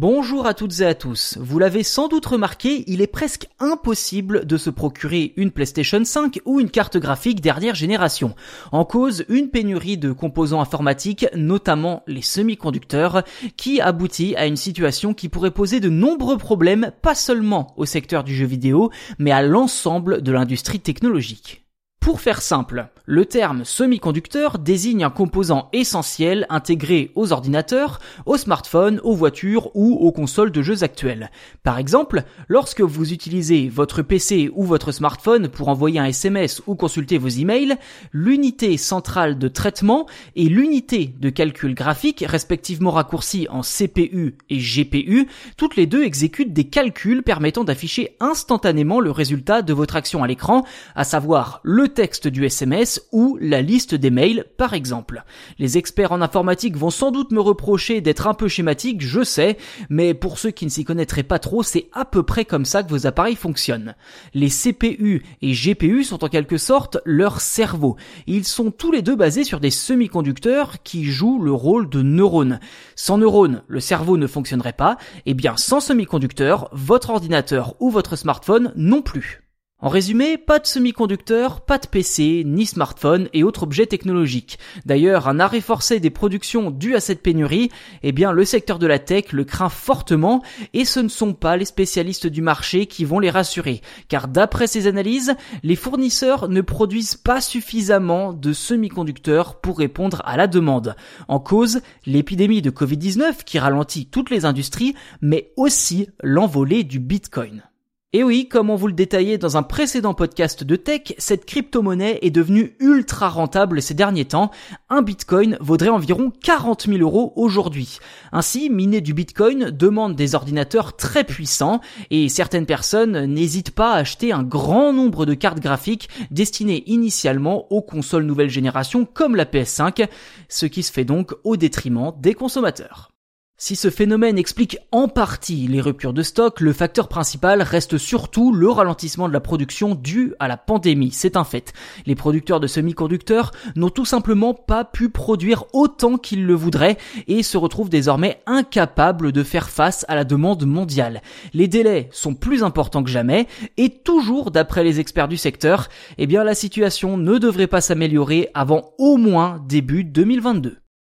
Bonjour à toutes et à tous. Vous l'avez sans doute remarqué, il est presque impossible de se procurer une PlayStation 5 ou une carte graphique dernière génération. En cause, une pénurie de composants informatiques, notamment les semi-conducteurs, qui aboutit à une situation qui pourrait poser de nombreux problèmes, pas seulement au secteur du jeu vidéo, mais à l'ensemble de l'industrie technologique. Pour faire simple, le terme semi-conducteur désigne un composant essentiel intégré aux ordinateurs, aux smartphones, aux voitures ou aux consoles de jeux actuelles. Par exemple, lorsque vous utilisez votre PC ou votre smartphone pour envoyer un SMS ou consulter vos emails, l'unité centrale de traitement et l'unité de calcul graphique, respectivement raccourcies en CPU et GPU, toutes les deux exécutent des calculs permettant d'afficher instantanément le résultat de votre action à l'écran, à savoir le texte du SMS ou la liste des mails par exemple. Les experts en informatique vont sans doute me reprocher d'être un peu schématique, je sais, mais pour ceux qui ne s'y connaîtraient pas trop, c'est à peu près comme ça que vos appareils fonctionnent. Les CPU et GPU sont en quelque sorte leur cerveau. Ils sont tous les deux basés sur des semi-conducteurs qui jouent le rôle de neurones. Sans neurones, le cerveau ne fonctionnerait pas, et bien sans semi-conducteurs, votre ordinateur ou votre smartphone non plus. En résumé, pas de semi-conducteurs, pas de PC, ni smartphone et autres objets technologiques. D'ailleurs, un arrêt forcé des productions dû à cette pénurie, eh bien, le secteur de la tech le craint fortement et ce ne sont pas les spécialistes du marché qui vont les rassurer. Car d'après ces analyses, les fournisseurs ne produisent pas suffisamment de semi-conducteurs pour répondre à la demande. En cause, l'épidémie de Covid-19 qui ralentit toutes les industries, mais aussi l'envolée du Bitcoin. Et oui, comme on vous le détaillait dans un précédent podcast de tech, cette crypto-monnaie est devenue ultra rentable ces derniers temps. Un bitcoin vaudrait environ 40 000 euros aujourd'hui. Ainsi, miner du bitcoin demande des ordinateurs très puissants et certaines personnes n'hésitent pas à acheter un grand nombre de cartes graphiques destinées initialement aux consoles nouvelle génération comme la PS5, ce qui se fait donc au détriment des consommateurs. Si ce phénomène explique en partie les ruptures de stock, le facteur principal reste surtout le ralentissement de la production dû à la pandémie, c'est un fait. Les producteurs de semi-conducteurs n'ont tout simplement pas pu produire autant qu'ils le voudraient et se retrouvent désormais incapables de faire face à la demande mondiale. Les délais sont plus importants que jamais et toujours d'après les experts du secteur, eh bien la situation ne devrait pas s'améliorer avant au moins début 2022.